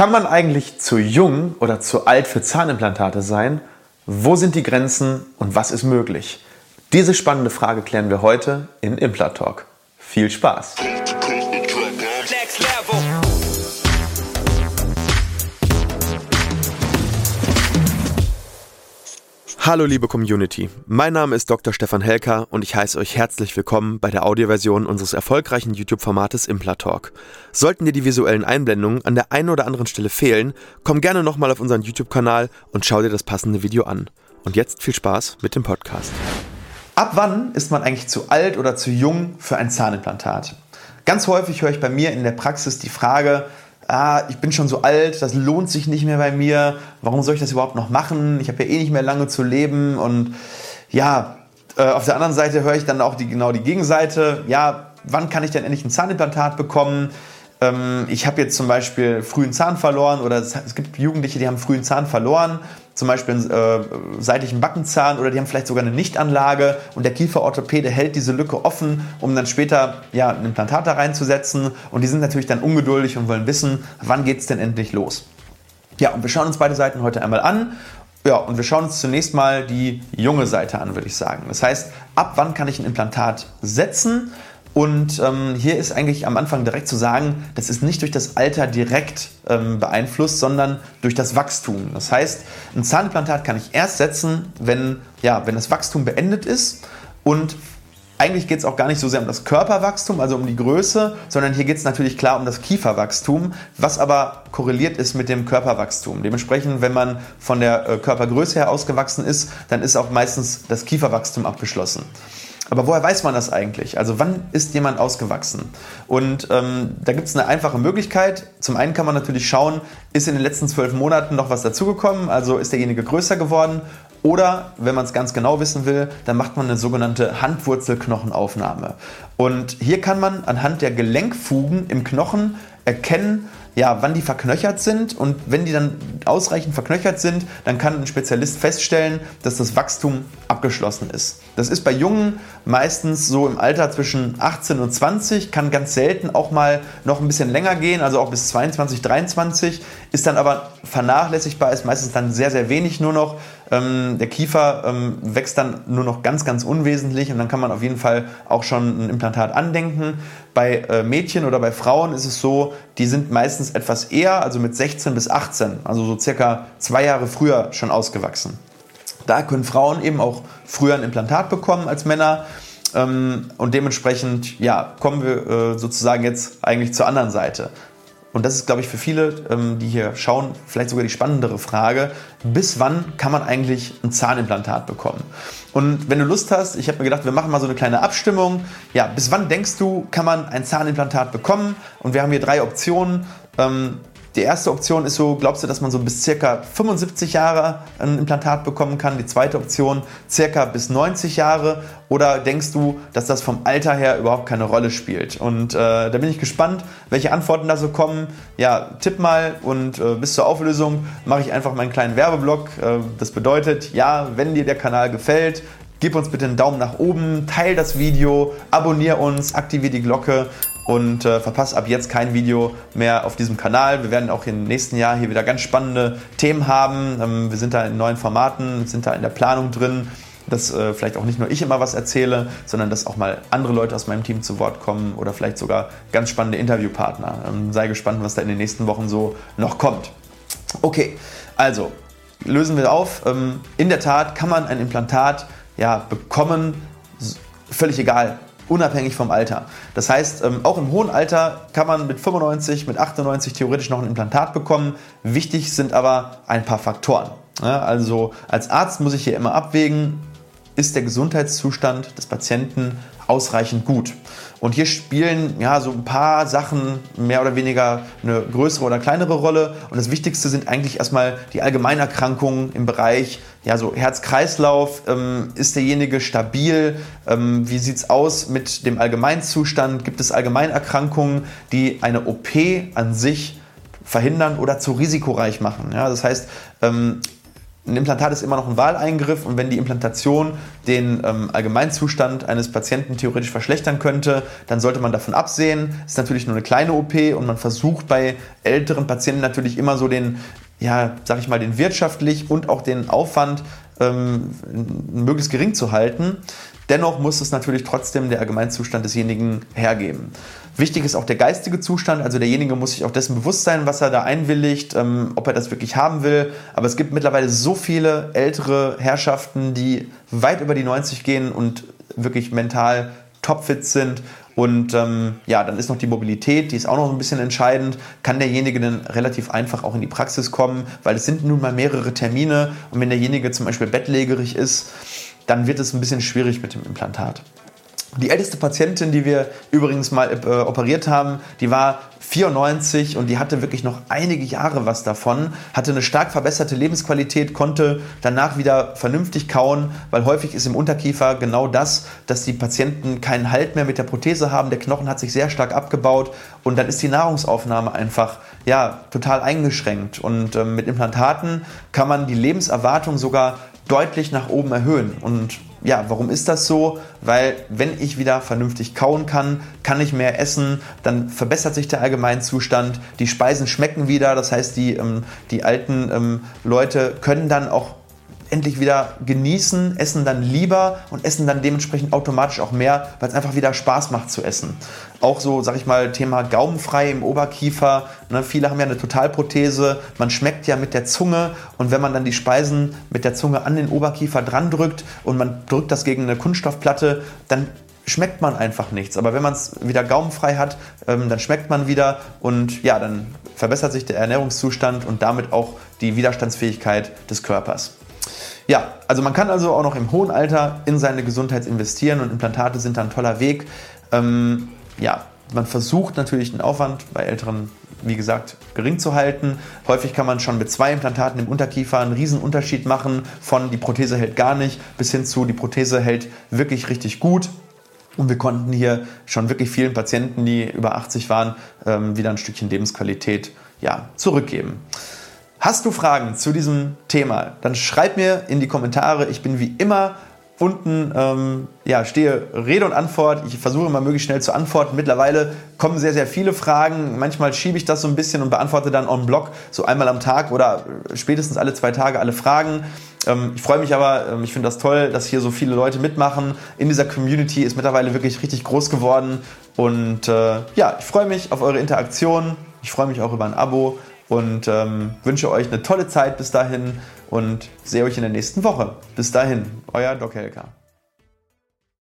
Kann man eigentlich zu jung oder zu alt für Zahnimplantate sein? Wo sind die Grenzen und was ist möglich? Diese spannende Frage klären wir heute in Implant Talk. Viel Spaß! Hallo liebe Community, mein Name ist Dr. Stefan Helker und ich heiße euch herzlich willkommen bei der Audioversion unseres erfolgreichen YouTube-Formates Implatalk. Sollten dir die visuellen Einblendungen an der einen oder anderen Stelle fehlen, komm gerne nochmal auf unseren YouTube-Kanal und schau dir das passende Video an. Und jetzt viel Spaß mit dem Podcast. Ab wann ist man eigentlich zu alt oder zu jung für ein Zahnimplantat? Ganz häufig höre ich bei mir in der Praxis die Frage, ah, ich bin schon so alt, das lohnt sich nicht mehr bei mir, warum soll ich das überhaupt noch machen? Ich habe ja eh nicht mehr lange zu leben und ja, äh, auf der anderen Seite höre ich dann auch die, genau die Gegenseite, ja, wann kann ich denn endlich ein Zahnimplantat bekommen? Ähm, ich habe jetzt zum Beispiel frühen Zahn verloren oder es, gibt Jugendliche, die haben frühen Zahn verloren zum Beispiel einen äh, seitlichen Backenzahn oder die haben vielleicht sogar eine Nichtanlage und der Kieferorthopäde hält diese Lücke offen, um dann später ja, ein Implantat da reinzusetzen und die sind natürlich dann ungeduldig und wollen wissen, wann geht es denn endlich los. Ja, und wir schauen uns beide Seiten heute einmal an. Ja, und wir schauen uns zunächst mal die junge Seite an, würde ich sagen. Das heißt, ab wann kann ich ein Implantat setzen? Und ähm, hier ist eigentlich am Anfang direkt zu sagen, das ist nicht durch das Alter direkt ähm, beeinflusst, sondern durch das Wachstum. Das heißt, ein Zahnimplantat kann ich erst setzen, wenn, ja, wenn das Wachstum beendet ist und eigentlich geht es auch gar nicht so sehr um das Körperwachstum, also um die Größe, sondern hier geht es natürlich klar um das Kieferwachstum, was aber korreliert ist mit dem Körperwachstum. Dementsprechend, wenn man von der äh, Körpergröße her ausgewachsen ist, dann ist auch meistens das Kieferwachstum abgeschlossen. Aber woher weiß man das eigentlich? Also wann ist jemand ausgewachsen? Und ähm, da gibt es eine einfache Möglichkeit. Zum einen kann man natürlich schauen, ist in den letzten zwölf Monaten noch was dazugekommen? Also ist derjenige größer geworden? Oder wenn man es ganz genau wissen will, dann macht man eine sogenannte Handwurzelknochenaufnahme. Und hier kann man anhand der Gelenkfugen im Knochen erkennen, ja, wann die verknöchert sind. Und wenn die dann ausreichend verknöchert sind, dann kann ein Spezialist feststellen, dass das Wachstum abgeschlossen ist. Das ist bei Jungen meistens so im Alter zwischen 18 und 20, kann ganz selten auch mal noch ein bisschen länger gehen, also auch bis 22, 23, ist dann aber vernachlässigbar, ist meistens dann sehr, sehr wenig nur noch. Ähm, der Kiefer ähm, wächst dann nur noch ganz, ganz unwesentlich und dann kann man auf jeden Fall auch schon ein Implantat andenken. Bei äh, Mädchen oder bei Frauen ist es so, die sind meistens etwas eher, also mit 16 bis 18, also so circa zwei Jahre früher schon ausgewachsen. Da können Frauen eben auch früher ein Implantat bekommen als Männer. Ähm, und dementsprechend, ja, kommen wir äh, sozusagen jetzt eigentlich zur anderen Seite. Und das ist, glaube ich, für viele, ähm, die hier schauen, vielleicht sogar die spannendere Frage. Bis wann kann man eigentlich ein Zahnimplantat bekommen? Und wenn du Lust hast, ich habe mir gedacht, wir machen mal so eine kleine Abstimmung. Ja, bis wann denkst du, kann man ein Zahnimplantat bekommen? Und wir haben hier drei Optionen. Ähm, die erste Option ist so, glaubst du, dass man so bis circa 75 Jahre ein Implantat bekommen kann? Die zweite Option circa bis 90 Jahre. Oder denkst du, dass das vom Alter her überhaupt keine Rolle spielt? Und äh, da bin ich gespannt, welche Antworten da so kommen. Ja, tipp mal und äh, bis zur Auflösung mache ich einfach meinen kleinen Werbeblock. Äh, das bedeutet, ja, wenn dir der Kanal gefällt, gib uns bitte einen Daumen nach oben, teil das Video, abonniere uns, aktiviere die Glocke und äh, verpasst ab jetzt kein Video mehr auf diesem Kanal. Wir werden auch im nächsten Jahr hier wieder ganz spannende Themen haben. Ähm, wir sind da in neuen Formaten, sind da in der Planung drin, dass äh, vielleicht auch nicht nur ich immer was erzähle, sondern dass auch mal andere Leute aus meinem Team zu Wort kommen oder vielleicht sogar ganz spannende Interviewpartner. Ähm, sei gespannt, was da in den nächsten Wochen so noch kommt. Okay, also lösen wir auf. Ähm, in der Tat kann man ein Implantat ja, bekommen, völlig egal, unabhängig vom Alter. Das heißt, ähm, auch im hohen Alter kann man mit 95, mit 98 theoretisch noch ein Implantat bekommen. Wichtig sind aber ein paar Faktoren. Also als Arzt muss ich hier immer abwägen, ist der Gesundheitszustand des Patienten ausreichend gut. Und hier spielen ja so ein paar Sachen mehr oder weniger eine größere oder kleinere Rolle. Und das Wichtigste sind eigentlich erstmal die Allgemeinerkrankungen im Bereich ja, so Herz-Kreislauf. Ähm, ist derjenige stabil? Ähm, wie sieht es aus mit dem Allgemeinzustand? Gibt es Allgemeinerkrankungen, die eine OP an sich verhindern oder zu risikoreich machen? Ja, das heißt, ähm, ein Implantat ist immer noch ein Wahleingriff und wenn die Implantation den ähm, Allgemeinzustand eines Patienten theoretisch verschlechtern könnte, dann sollte man davon absehen. Es ist natürlich nur eine kleine OP und man versucht bei älteren Patienten natürlich immer so den, ja, sag ich mal, den wirtschaftlich und auch den Aufwand ähm, möglichst gering zu halten. Dennoch muss es natürlich trotzdem der Allgemeinzustand desjenigen hergeben. Wichtig ist auch der geistige Zustand, also derjenige muss sich auch dessen bewusst sein, was er da einwilligt, ähm, ob er das wirklich haben will. Aber es gibt mittlerweile so viele ältere Herrschaften, die weit über die 90 gehen und wirklich mental topfit sind. Und ähm, ja, dann ist noch die Mobilität, die ist auch noch ein bisschen entscheidend. Kann derjenige denn relativ einfach auch in die Praxis kommen, weil es sind nun mal mehrere Termine und wenn derjenige zum Beispiel bettlägerig ist, dann wird es ein bisschen schwierig mit dem Implantat. Die älteste Patientin, die wir übrigens mal äh, operiert haben, die war 94 und die hatte wirklich noch einige Jahre was davon, hatte eine stark verbesserte Lebensqualität, konnte danach wieder vernünftig kauen, weil häufig ist im Unterkiefer genau das, dass die Patienten keinen Halt mehr mit der Prothese haben, der Knochen hat sich sehr stark abgebaut und dann ist die Nahrungsaufnahme einfach ja, total eingeschränkt und äh, mit Implantaten kann man die Lebenserwartung sogar deutlich nach oben erhöhen. Und ja, warum ist das so? Weil wenn ich wieder vernünftig kauen kann, kann ich mehr essen, dann verbessert sich der Allgemeinzustand, die Speisen schmecken wieder, das heißt, die, ähm, die alten ähm, Leute können dann auch endlich wieder genießen, essen dann lieber und essen dann dementsprechend automatisch auch mehr, weil es einfach wieder Spaß macht zu essen. Auch so, sag ich mal, Thema gaumenfrei im Oberkiefer. Ne, viele haben ja eine Totalprothese, man schmeckt ja mit der Zunge und wenn man dann die Speisen mit der Zunge an den Oberkiefer dran drückt und man drückt das gegen eine Kunststoffplatte, dann schmeckt man einfach nichts. Aber wenn man es wieder gaumenfrei hat, ähm, dann schmeckt man wieder und ja, dann verbessert sich der Ernährungszustand und damit auch die Widerstandsfähigkeit des Körpers. Ja, also man kann also auch noch im hohen Alter in seine Gesundheit investieren und Implantate sind da ein toller Weg. Ähm, ja, man versucht natürlich den Aufwand bei Älteren, wie gesagt, gering zu halten. Häufig kann man schon mit zwei Implantaten im Unterkiefer einen riesen Unterschied machen, von die Prothese hält gar nicht bis hin zu die Prothese hält wirklich richtig gut. Und wir konnten hier schon wirklich vielen Patienten, die über 80 waren, ähm, wieder ein Stückchen Lebensqualität ja, zurückgeben. Hast du Fragen zu diesem Thema? Dann schreib mir in die Kommentare. Ich bin wie immer unten, ähm, ja, stehe Rede und Antwort. Ich versuche immer möglichst schnell zu antworten. Mittlerweile kommen sehr, sehr viele Fragen. Manchmal schiebe ich das so ein bisschen und beantworte dann on Blog so einmal am Tag oder spätestens alle zwei Tage alle Fragen. Ähm, ich freue mich aber, ähm, ich finde das toll, dass hier so viele Leute mitmachen. In dieser Community ist mittlerweile wirklich richtig groß geworden. Und äh, ja, ich freue mich auf eure Interaktion. Ich freue mich auch über ein Abo und ähm, wünsche euch eine tolle Zeit bis dahin und sehe euch in der nächsten Woche. Bis dahin, euer Doc Helker.